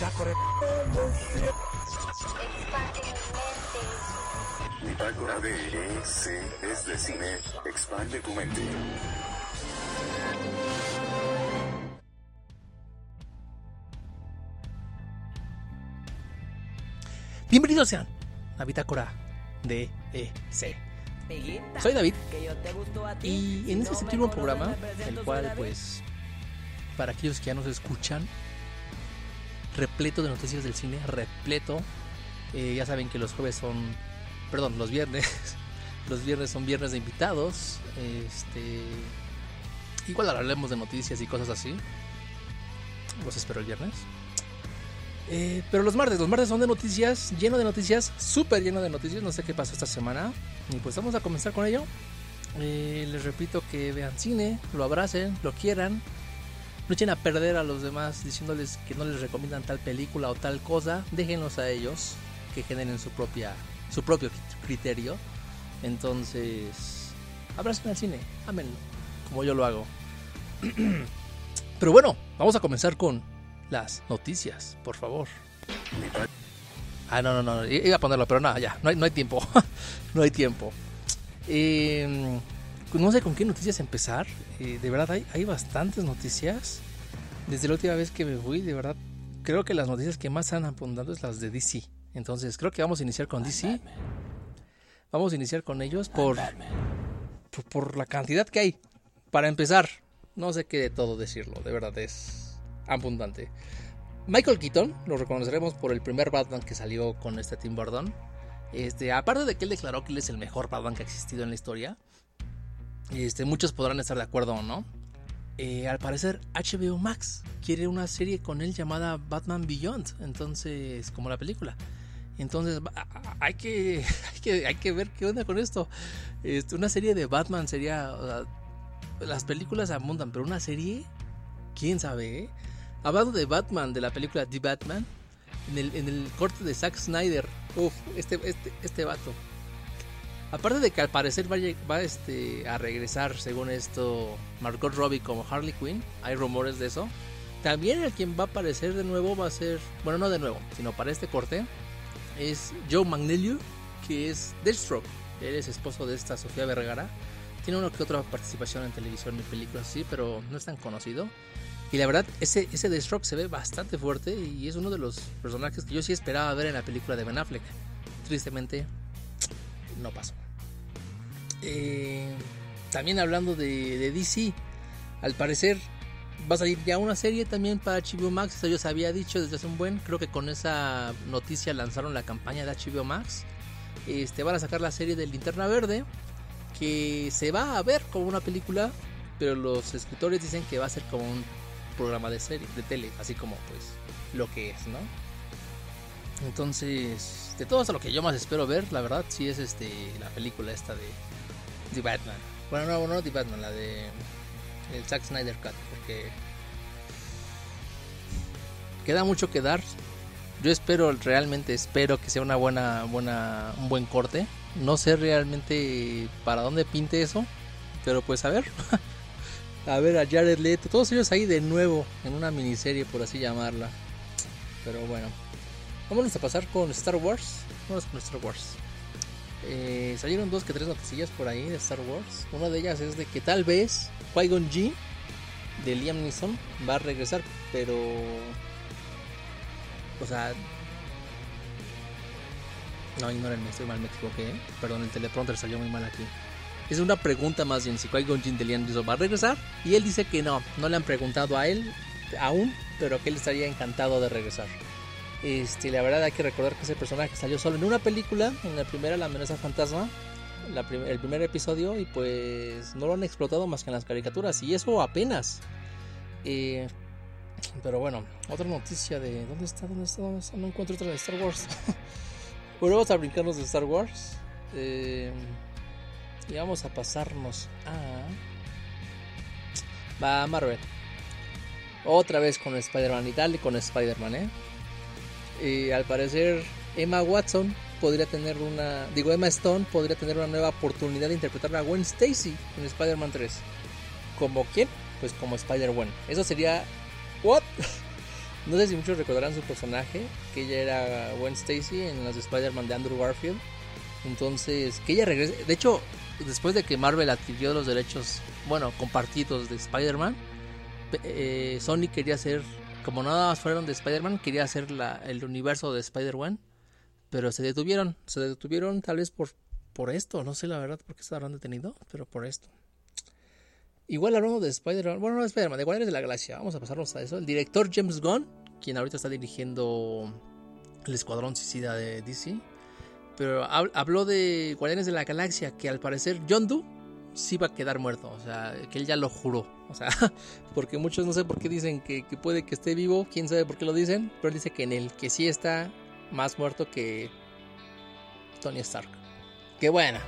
Bitácora. Bitácora de EC es de cine. Expande tu mente. Bienvenidos sean a Bitácora de EC. Soy David y en este séptimo programa, el cual pues para aquellos que ya nos escuchan, repleto de noticias del cine, repleto. Eh, ya saben que los jueves son, perdón, los viernes, los viernes son viernes de invitados. Este, igual hablaremos de noticias y cosas así. Los espero el viernes. Eh, pero los martes, los martes son de noticias, lleno de noticias, súper lleno de noticias. No sé qué pasó esta semana. Y pues vamos a comenzar con ello. Eh, les repito que vean cine, lo abracen, lo quieran. No echen a perder a los demás diciéndoles que no les recomiendan tal película o tal cosa. Déjenlos a ellos que generen su, propia, su propio criterio. Entonces, abracen al cine, ámenlo, como yo lo hago. Pero bueno, vamos a comenzar con las noticias, por favor. Ah, no, no, no, iba a ponerlo, pero nada, ya, no hay, no hay tiempo. no hay tiempo. Eh, no sé con qué noticias empezar. Eh, de verdad, hay, hay bastantes noticias. Desde la última vez que me fui, de verdad, creo que las noticias que más han apuntado es las de DC. Entonces, creo que vamos a iniciar con DC. Vamos a iniciar con ellos por, por, por la cantidad que hay. Para empezar, no sé qué de todo decirlo, de verdad es abundante. Michael Keaton, lo reconoceremos por el primer Batman que salió con este Tim Burton. Este, aparte de que él declaró que él es el mejor Batman que ha existido en la historia, este, muchos podrán estar de acuerdo o no. Eh, al parecer HBO Max quiere una serie con él llamada Batman Beyond, entonces como la película. Entonces hay que, hay que, hay que ver qué onda con esto. Este, una serie de Batman sería... Las películas abundan, pero una serie, quién sabe. Eh? Hablando de Batman, de la película The Batman, en el, en el corte de Zack Snyder, uff, este, este, este vato. Aparte de que al parecer va, este, a regresar, según esto, Margot Robbie como Harley Quinn, hay rumores de eso. También el quien va a aparecer de nuevo va a ser, bueno, no de nuevo, sino para este corte, es Joe Magnelio, que es Deathstroke. Él es esposo de esta Sofía Vergara. Tiene una que otra participación en televisión y películas así, pero no es tan conocido. Y la verdad, ese, ese Deathstroke se ve bastante fuerte y es uno de los personajes que yo sí esperaba ver en la película de Ben Affleck. Tristemente, no pasó. Eh, también hablando de, DC, al parecer va a salir ya una serie también para HBO Max. Eso yo se había dicho desde hace un buen. Creo que con esa noticia lanzaron la campaña de HBO Max. Este, van a sacar la serie de Linterna Verde. Que se va a ver como una película. Pero los escritores dicen que va a ser como un programa de serie, de tele. Así como pues lo que es, ¿no? Entonces, de todo eso lo que yo más espero ver, la verdad, sí es este la película esta de The Batman. Bueno, no, no The Batman, la de el Zack Snyder Cut, porque queda mucho que dar. Yo espero, realmente espero que sea una buena, buena, un buen corte. No sé realmente para dónde pinte eso, pero pues a ver. a ver a Jared Leto, todos ellos ahí de nuevo en una miniserie, por así llamarla. Pero bueno, vámonos a pasar con Star Wars. Vamos con Star Wars. Eh, salieron dos que tres noticias por ahí de Star Wars. Una de ellas es de que tal vez Qui-Gon G de Liam Neeson va a regresar, pero. O sea. No, ignorenme, estoy mal, me equivoqué. ¿eh? Perdón, el teleprompter salió muy mal aquí. Es una pregunta más bien si Qui-Gon Jinn de Liam Neeson va a regresar. Y él dice que no, no le han preguntado a él aún, pero que él estaría encantado de regresar. Este, la verdad hay que recordar que ese personaje salió solo en una película, en la primera La amenaza fantasma, el primer episodio, y pues no lo han explotado más que en las caricaturas, y eso apenas. Eh, pero bueno, otra noticia de... ¿Dónde está? ¿Dónde está? ¿Dónde está? No encuentro otra de Star Wars. vamos a brincarnos de Star Wars. Eh, y vamos a pasarnos a... Va Marvel. Otra vez con Spider-Man y dale con Spider-Man, ¿eh? Al parecer Emma Watson podría tener una, digo Emma Stone podría tener una nueva oportunidad de interpretar a Gwen Stacy en Spider-Man 3. ¿Como quién? Pues como Spider-Gwen. Eso sería what? No sé si muchos recordarán su personaje, que ella era Gwen Stacy en las de Spider-Man de Andrew Garfield. Entonces, que ella regrese. De hecho, después de que Marvel adquirió los derechos, bueno, compartidos de Spider-Man, eh, Sony quería hacer, como nada más fueron de Spider-Man, quería hacer el universo de Spider-Man. Pero se detuvieron, se detuvieron tal vez por, por esto, no sé la verdad por qué se habrán detenido, pero por esto. Igual hablando de Spider-Man, bueno, no de Spider-Man, de Guardianes de la Galaxia, vamos a pasarnos a eso. El director James Gunn, quien ahorita está dirigiendo el Escuadrón Suicida de DC, pero habló de Guardianes de la Galaxia, que al parecer John Doe sí va a quedar muerto, o sea, que él ya lo juró, o sea, porque muchos no sé por qué dicen que, puede que esté vivo, quién sabe por qué lo dicen, pero él dice que en él, que sí está más muerto que Tony Stark. Que buena,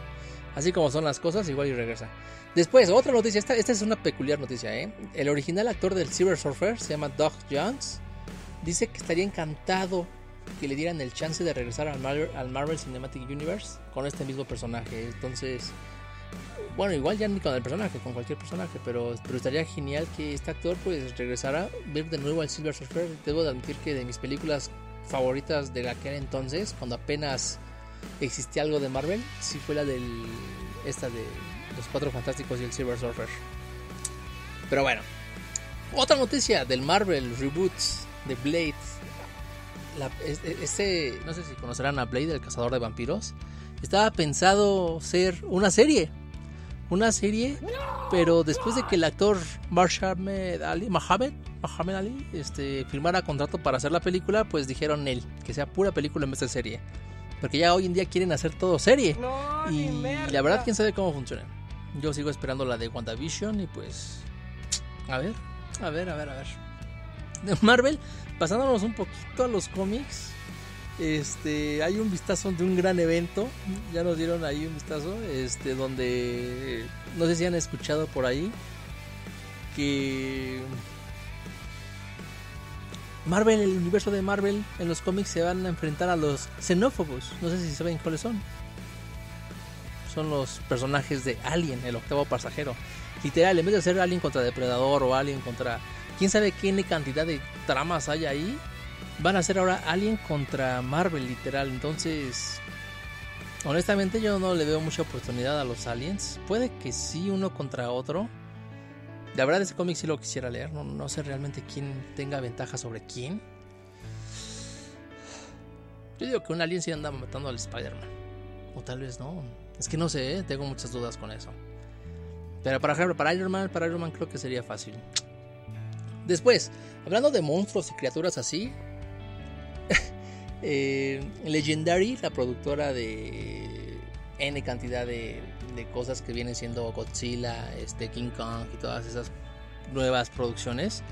así como son las cosas, igual y regresa. Después, otra noticia, esta, esta es una peculiar noticia, ¿eh? El original actor del Silver Surfer se llama Doug Jones. Dice que estaría encantado que le dieran el chance de regresar al Marvel, al Marvel Cinematic Universe con este mismo personaje. Entonces, bueno, igual ya ni con el personaje, con cualquier personaje, pero, pero estaría genial que este actor pues regresara, ver de nuevo al Silver Surfer. Debo de admitir que de mis películas favoritas de aquel entonces, cuando apenas existía algo de Marvel, sí fue la del esta de los Cuatro Fantásticos y el Silver Surfer. Pero bueno, otra noticia del Marvel Reboot de Blade. este, no sé si conocerán a Blade, el cazador de vampiros. Estaba pensado ser una serie. Una serie, pero después de que el actor Marshamed Ali, Mohamed, Ali este, firmara contrato para hacer la película, pues dijeron él, que sea pura película en vez de serie. Porque ya hoy en día quieren hacer todo serie. y la verdad, quién sabe cómo funciona. Yo sigo esperando la de WandaVision y pues. A ver, a ver, a ver, a ver. De Marvel, pasándonos un poquito a los cómics. Este, hay un vistazo de un gran evento. Ya nos dieron ahí un vistazo. Este, donde. No sé si han escuchado por ahí. Que. Marvel, el universo de Marvel en los cómics se van a enfrentar a los xenófobos. No sé si saben cuáles son son los personajes de Alien, el octavo pasajero. Literal, en vez de ser Alien contra Depredador o Alien contra... ¿Quién sabe qué cantidad de tramas hay ahí? Van a ser ahora Alien contra Marvel, literal. Entonces, honestamente yo no le veo mucha oportunidad a los aliens. Puede que sí, uno contra otro. La verdad ese cómic sí lo quisiera leer. No, no sé realmente quién tenga ventaja sobre quién. Yo digo que un alien sí anda matando al Spider-Man. O tal vez no. Es que no sé, ¿eh? tengo muchas dudas con eso. Pero para ejemplo, para Iron Man, para Iron Man creo que sería fácil. Después, hablando de monstruos y criaturas así, eh, Legendary, la productora de N cantidad de, cosas que vienen siendo Godzilla, este, King Kong y todas esas nuevas producciones,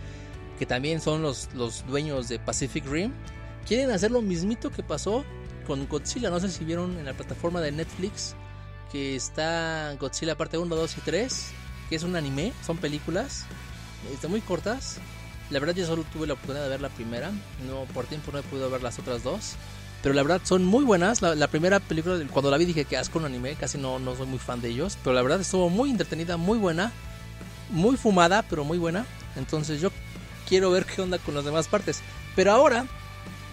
que también son los, dueños de Pacific Rim, quieren hacer lo mismito que pasó con Godzilla. No sé si vieron en la plataforma de Netflix que está Godzilla parte 1, 2 y 3, que es un anime, son películas, están muy cortas. La verdad yo solo tuve la oportunidad de ver la primera, no por tiempo no he podido ver las otras dos, pero la verdad son muy buenas. La, primera película, cuando la vi dije que asco un anime, casi no, no soy muy fan de ellos, pero la verdad estuvo muy entretenida, muy buena, muy fumada, pero muy buena. Entonces yo quiero ver qué onda con las demás partes. Pero ahora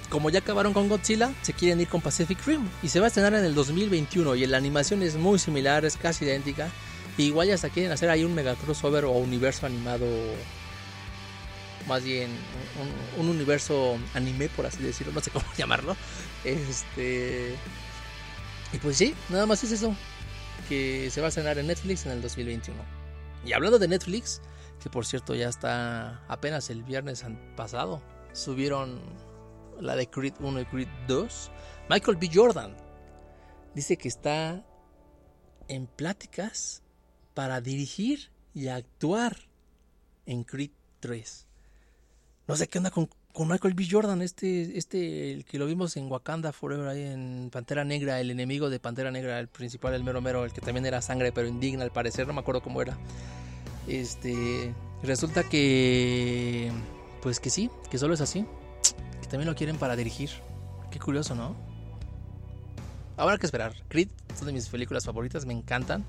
como ya acabaron con Godzilla, se quieren ir con Pacific Rim y se va a estrenar en el 2021 y la animación es muy similar, es casi idéntica. igual ya hasta quieren hacer ahí un mega crossover o universo animado, más bien un, universo anime por así decirlo, no sé cómo llamarlo. Este y pues sí, nada más es eso que se va a estrenar en Netflix en el 2021. Y hablando de Netflix, que por cierto ya está apenas el viernes pasado, subieron la de Creed 1 y Creed 2, Michael B. Jordan dice que está en pláticas para dirigir y actuar en Creed 3. No sé qué onda con, Michael B. Jordan, este, este, el que lo vimos en Wakanda Forever, ahí en Pantera Negra, el enemigo de Pantera Negra, el principal, el mero mero, el que también era sangre, pero indigna al parecer, no me acuerdo cómo era. Este, resulta que, pues que sí, que solo es así también lo quieren para dirigir. Qué curioso, ¿no? Habrá que esperar. Creed son de mis películas favoritas, me encantan.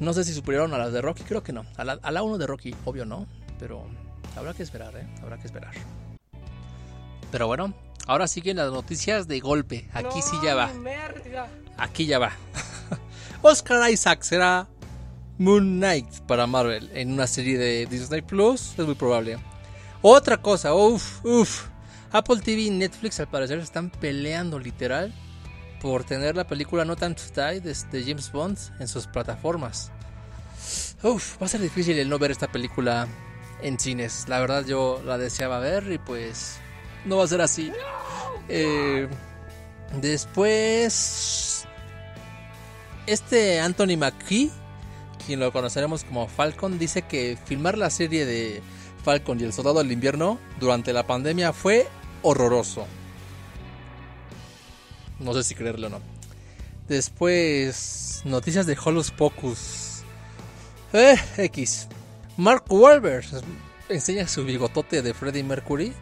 No sé si superaron a las de Rocky, creo que no. A la, 1 de Rocky, obvio no, pero Habrá que esperar, ¿eh? Habrá que esperar. Pero bueno, ahora siguen las noticias de golpe. Aquí sí ya va. Aquí ya va. Oscar Isaac será Moon Knight para Marvel en una serie de Disney Plus. Es muy probable. Otra cosa, uff, uff. Apple TV y Netflix al parecer están peleando literal por tener la película No Time to Die de, James Bond en sus plataformas. Uf, va a ser difícil el no ver esta película en cines. La verdad yo la deseaba ver y pues no va a ser así. Eh, después, este Anthony McKee, quien lo conoceremos como Falcon, dice que filmar la serie de Falcon y el Soldado del Invierno durante la pandemia fue horroroso. No sé si creerlo o no. Después, noticias de Holus Pocus. Eh, X. Mark Wahlberg enseña su bigotote de Freddie Mercury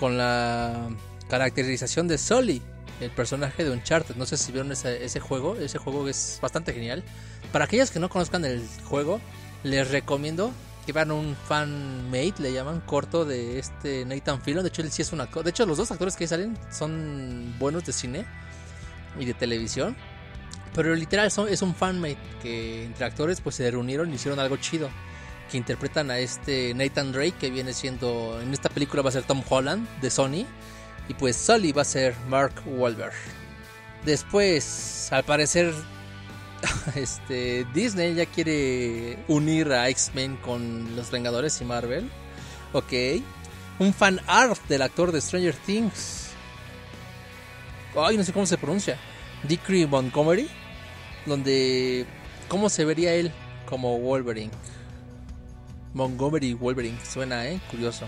con la caracterización de Sully, el personaje de Uncharted. No sé si vieron ese, juego. Ese juego es bastante genial. Para aquellos que no conozcan el juego, les recomiendo que vean un fan made, le llaman corto de este Nathan Fillion. De hecho, él sí es un actor. De hecho, los dos actores que salen son buenos de cine y de televisión. Pero literal son, es un fanmate que entre actores pues se reunieron y hicieron algo chido. Que interpretan a este Nathan Drake que viene siendo... En esta película va a ser Tom Holland de Sony. Y pues Sully va a ser Mark Wahlberg. Después, al parecer, este Disney ya quiere unir a X-Men con los Vengadores y Marvel. Ok. Un fan art del actor de Stranger Things ay, no sé cómo se pronuncia, Dickory Montgomery, donde, ¿cómo se vería él como Wolverine? Montgomery Wolverine, suena, ¿eh? Curioso.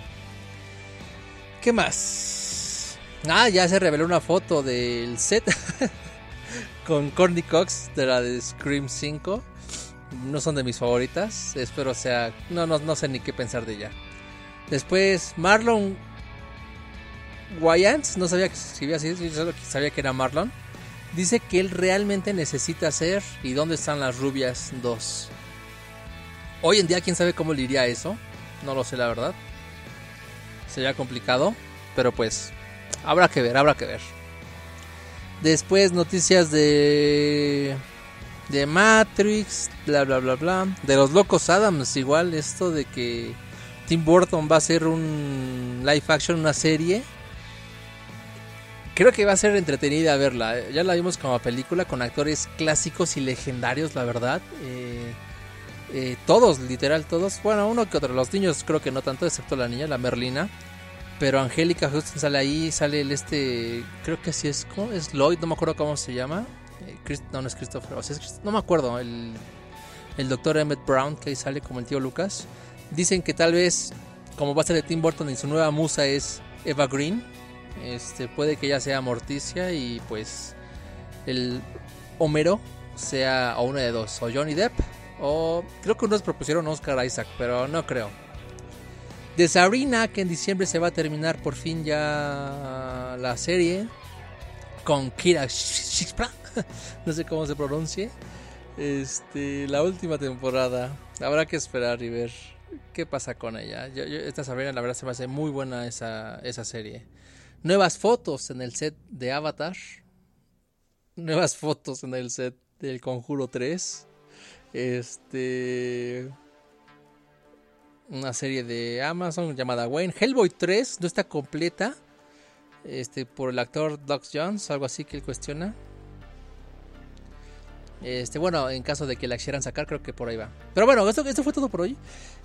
¿Qué más? Ah, ya se reveló una foto del set con Courtney Cox de la de Scream 5. No son de mis favoritas, espero sea... No, no, no sé ni qué pensar de ella. Después Marlon Wayans, no sabía que escribía así, solo sabía que era Marlon. Dice que él realmente necesita ser ¿Y dónde están las rubias 2? Hoy en día, quién sabe cómo le iría eso. No lo sé, la verdad. Sería complicado, pero pues habrá que ver, habrá que ver. Después noticias de de Matrix, bla bla bla bla, de los locos Adams, igual esto de que Tim Burton va a hacer un live action, una serie creo que va a ser entretenida verla. Ya la vimos como película con actores clásicos y legendarios, la verdad. Eh, eh, todos, literal, todos. Bueno, uno que otro. Los niños creo que no tanto, excepto la niña, la Merlina. Pero Angélica Houston sale ahí, sale el este, creo que sí es, ¿cómo? es Lloyd, no me acuerdo cómo se llama. Eh, no, no es Christopher, no me acuerdo. El, el doctor Emmett Brown, que ahí sale como el tío Lucas. Dicen que tal vez, como va a ser de Tim Burton y su nueva musa es Eva Green, este, puede que ella sea Morticia y pues el Homero sea o uno de dos, o Johnny Depp o creo que unos propusieron Oscar Isaac, pero no creo. De Sabrina, que en diciembre se va a terminar por fin ya la serie con Kira Shipra, no sé cómo se pronuncie. Este, la última temporada. Habrá que esperar y ver qué pasa con ella. esta Sabrina, la verdad, se me hace muy buena esa, esa serie. Nuevas fotos en el set de Avatar. Nuevas fotos en el set del Conjuro 3. Este. Una serie de Amazon llamada Wayne. Hellboy 3 no está completa. Este, por el actor Doug Jones, algo así que él cuestiona. Este, bueno, en caso de que la quisieran sacar, creo que por ahí va. Pero bueno, esto, esto fue todo por hoy.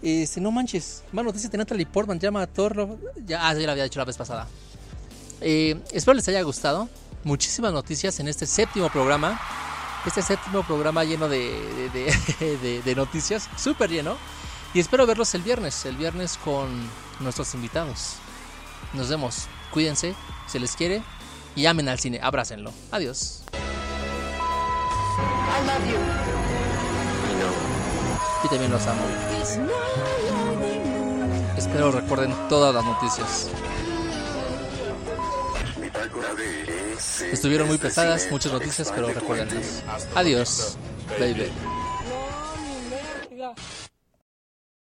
Este, no manches. Noticias de Natalie Portman. Llama a Thor. Ya, ah, ya lo había dicho la vez pasada. Eh, espero les haya gustado. Muchísimas noticias en este séptimo programa. Este séptimo programa lleno de, de, noticias, súper lleno. Y espero verlos el viernes, el viernes con nuestros invitados. Nos vemos, cuídense, se les quiere y amen al cine, abrácenlo. Adiós. Y también los amo. Espero recuerden todas las noticias. Estuvieron muy pesadas, muchas noticias, pero recuerden. Adiós, baby.